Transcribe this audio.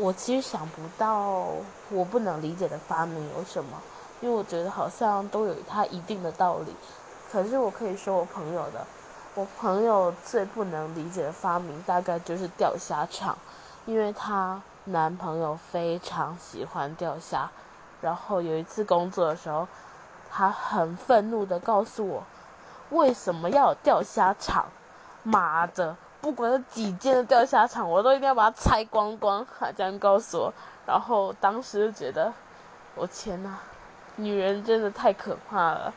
我其实想不到我不能理解的发明有什么，因为我觉得好像都有它一定的道理。可是我可以说我朋友的，我朋友最不能理解的发明大概就是钓虾场，因为她男朋友非常喜欢钓虾，然后有一次工作的时候，他很愤怒的告诉我，为什么要有钓虾场？妈的！不管是几间的钓虾场，我都一定要把它拆光光。他这样告诉我，然后当时就觉得，我天呐，女人真的太可怕了。